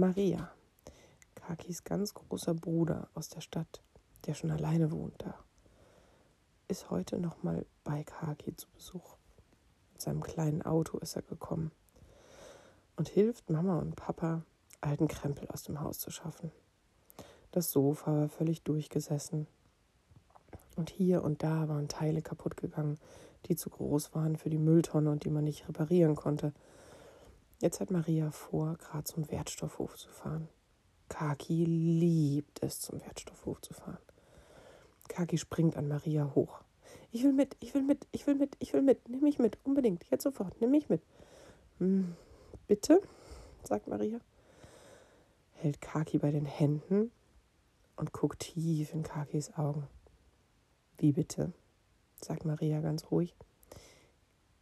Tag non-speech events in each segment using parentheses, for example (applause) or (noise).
Maria, Kakis ganz großer Bruder aus der Stadt, der schon alleine wohnt da, ist heute noch mal bei Kaki zu Besuch. Mit seinem kleinen Auto ist er gekommen und hilft Mama und Papa, alten Krempel aus dem Haus zu schaffen. Das Sofa war völlig durchgesessen. Und hier und da waren Teile kaputt gegangen, die zu groß waren für die Mülltonne und die man nicht reparieren konnte. Jetzt hat Maria vor, gerade zum Wertstoffhof zu fahren. Kaki liebt es, zum Wertstoffhof zu fahren. Kaki springt an Maria hoch. Ich will mit, ich will mit, ich will mit, ich will mit, nimm mich mit, unbedingt, jetzt sofort, nimm mich mit. Hm, bitte, sagt Maria, hält Kaki bei den Händen und guckt tief in Kakis Augen. Wie bitte? sagt Maria ganz ruhig.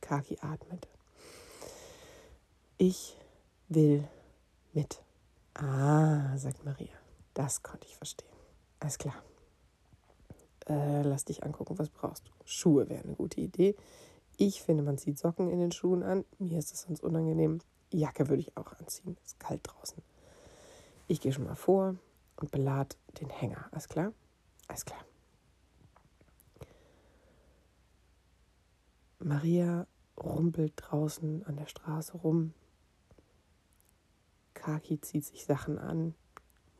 Kaki atmet. Ich will mit. Ah, sagt Maria. Das konnte ich verstehen. Alles klar. Äh, lass dich angucken, was brauchst du? Schuhe wäre eine gute Idee. Ich finde, man zieht Socken in den Schuhen an. Mir ist das sonst unangenehm. Jacke würde ich auch anziehen. Ist kalt draußen. Ich gehe schon mal vor und belad den Hänger. Alles klar? Alles klar. Maria rumpelt draußen an der Straße rum. Kaki zieht sich Sachen an.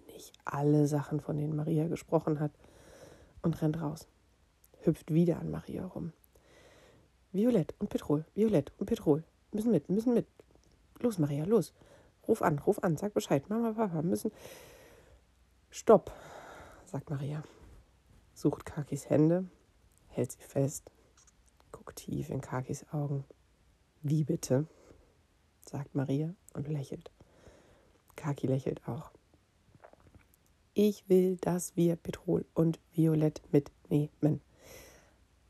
Nicht alle Sachen, von denen Maria gesprochen hat. Und rennt raus. Hüpft wieder an Maria rum. Violett und Petrol, Violett und Petrol. Müssen mit, müssen mit. Los, Maria, los. Ruf an, ruf an, sag Bescheid. Mama, Papa müssen. Stopp, sagt Maria. Sucht Kakis Hände, hält sie fest, guckt tief in Kakis Augen. Wie bitte? sagt Maria und lächelt. Kaki lächelt auch. Ich will, dass wir Petrol und Violett mitnehmen.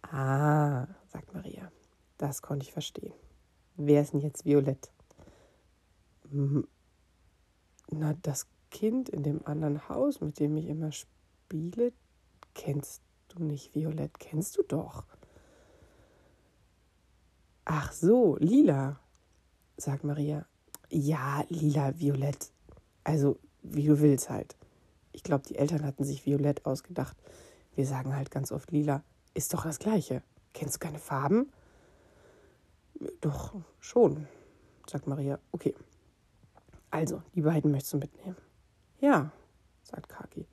Ah, sagt Maria. Das konnte ich verstehen. Wer ist denn jetzt Violett? Na, das Kind in dem anderen Haus, mit dem ich immer spiele, kennst du nicht, Violett, kennst du doch. Ach so, lila, sagt Maria. Ja, lila, violett. Also, wie du willst halt. Ich glaube, die Eltern hatten sich violett ausgedacht. Wir sagen halt ganz oft lila. Ist doch das Gleiche. Kennst du keine Farben? Doch, schon, sagt Maria. Okay. Also, die beiden möchtest du mitnehmen. Ja, sagt Kaki.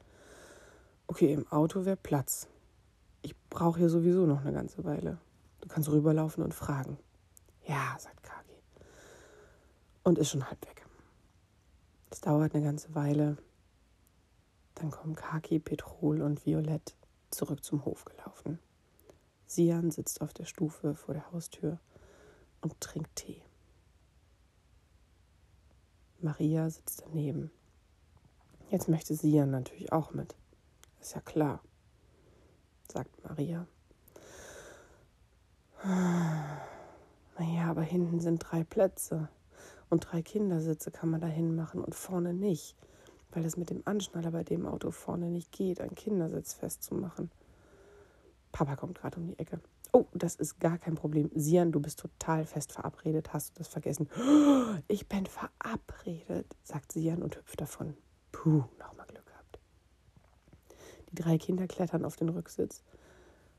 Okay, im Auto wäre Platz. Ich brauche hier sowieso noch eine ganze Weile. Du kannst rüberlaufen und fragen. Ja, sagt Kaki. Und ist schon halb weg. Dauert eine ganze Weile. Dann kommen Kaki, Petrol und Violett zurück zum Hof gelaufen. Sian sitzt auf der Stufe vor der Haustür und trinkt Tee. Maria sitzt daneben. Jetzt möchte Sian natürlich auch mit. Ist ja klar, sagt Maria. Naja, aber hinten sind drei Plätze und drei Kindersitze kann man da hinmachen und vorne nicht, weil es mit dem Anschnaller bei dem Auto vorne nicht geht, einen Kindersitz festzumachen. Papa kommt gerade um die Ecke. Oh, das ist gar kein Problem. Sian, du bist total fest verabredet. Hast du das vergessen? (gasps) Ich bin verabredet, sagt Sian und hüpft davon. Puh, nochmal Glück gehabt. Die drei Kinder klettern auf den Rücksitz,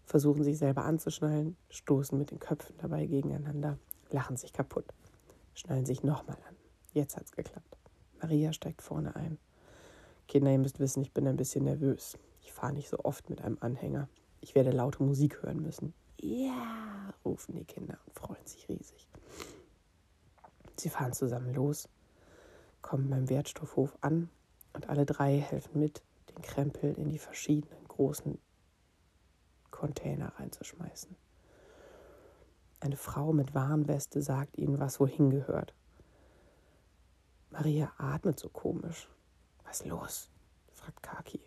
versuchen sich selber anzuschnallen, stoßen mit den Köpfen dabei gegeneinander, lachen sich kaputt, schnallen sich nochmal an. Jetzt hat's geklappt. Maria steigt vorne ein. Kinder, ihr müsst wissen, ich bin ein bisschen nervös. Ich fahre nicht so oft mit einem Anhänger. Ich werde laute Musik hören müssen. Ja, rufen die Kinder und freuen sich riesig. Sie fahren zusammen los, kommen beim Wertstoffhof an und alle drei helfen mit, den Krempel in die verschiedenen großen Container reinzuschmeißen. Eine Frau mit Warnweste sagt ihnen, was wohin gehört. Maria atmet so komisch. Was los? fragt Kaki,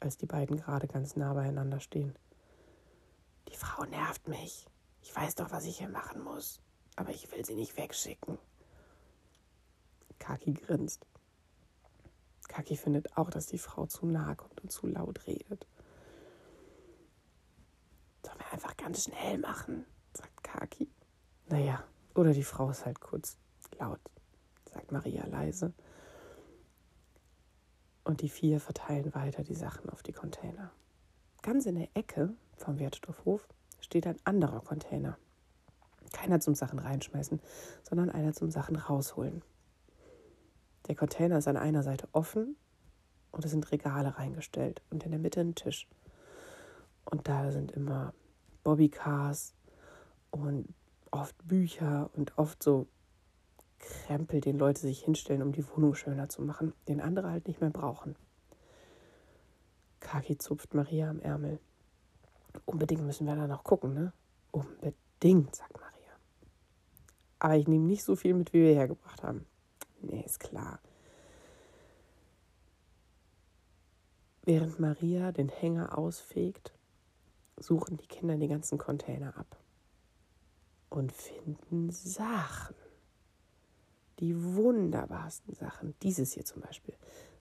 als die beiden gerade ganz nah beieinander stehen. Die Frau nervt mich. Ich weiß doch, was ich hier machen muss, aber ich will sie nicht wegschicken. Kaki grinst. Kaki findet auch, dass die Frau zu nahe kommt und zu laut redet. Sollen wir einfach ganz schnell machen, Kaki. Naja, oder die Frau ist halt kurz laut, sagt Maria leise. Und die vier verteilen weiter die Sachen auf die Container. Ganz in der Ecke vom Wertstoffhof steht ein anderer Container. Keiner zum Sachen reinschmeißen, sondern einer zum Sachen rausholen. Der Container ist an einer Seite offen und es sind Regale reingestellt und in der Mitte ein Tisch. Und da sind immer Bobbycars und oft Bücher und oft so Krempel, den Leute sich hinstellen, um die Wohnung schöner zu machen, den andere halt nicht mehr brauchen. Kaki zupft Maria am Ärmel. Unbedingt müssen wir da noch gucken, ne? Unbedingt, sagt Maria. Aber ich nehme nicht so viel mit, wie wir hergebracht haben. Nee, ist klar. Während Maria den Hänger ausfegt, suchen die Kinder die ganzen Container ab und finden Sachen. Die wunderbarsten Sachen. Dieses hier zum Beispiel.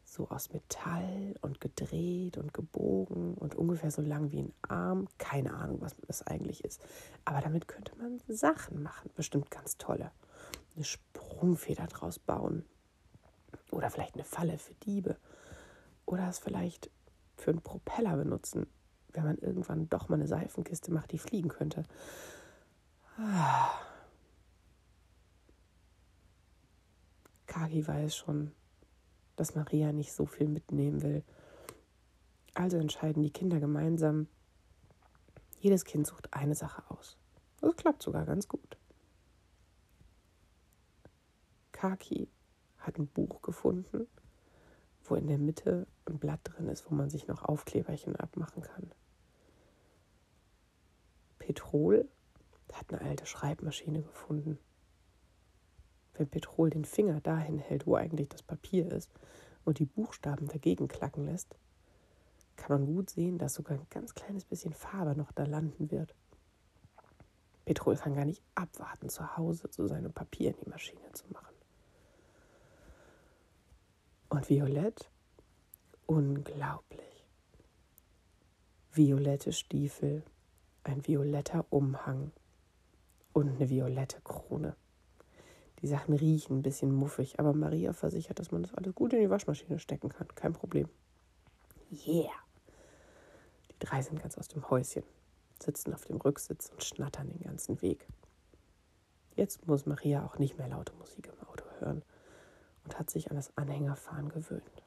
So aus Metall und gedreht und gebogen und ungefähr so lang wie ein Arm. Keine Ahnung, was das eigentlich ist. Aber damit könnte man Sachen machen. Bestimmt ganz tolle. Eine Sprungfeder draus bauen. Oder vielleicht eine Falle für Diebe. Oder es vielleicht für einen Propeller benutzen, wenn man irgendwann doch mal eine Seifenkiste macht, die fliegen könnte. Kagi weiß schon, dass Maria nicht so viel mitnehmen will. Also entscheiden die Kinder gemeinsam, jedes Kind sucht eine Sache aus. Das klappt sogar ganz gut. Kaki hat ein Buch gefunden, wo in der Mitte ein Blatt drin ist, wo man sich noch Aufkleberchen abmachen kann. Petrol hat eine alte Schreibmaschine gefunden. Wenn Petrol den Finger dahin hält, wo eigentlich das Papier ist, und die Buchstaben dagegen klacken lässt, kann man gut sehen, dass sogar ein ganz kleines bisschen Farbe noch da landen wird. Petrol kann gar nicht abwarten, zu Hause zu seinem Papier in die Maschine zu machen. Und Violett? Unglaublich. Violette Stiefel, ein violetter Umhang, und eine violette Krone. Die Sachen riechen ein bisschen muffig, aber Maria versichert, dass man das alles gut in die Waschmaschine stecken kann. Kein Problem. Yeah! Die drei sind ganz aus dem Häuschen, sitzen auf dem Rücksitz und schnattern den ganzen Weg. Jetzt muss Maria auch nicht mehr laute Musik im Auto hören und hat sich an das Anhängerfahren gewöhnt.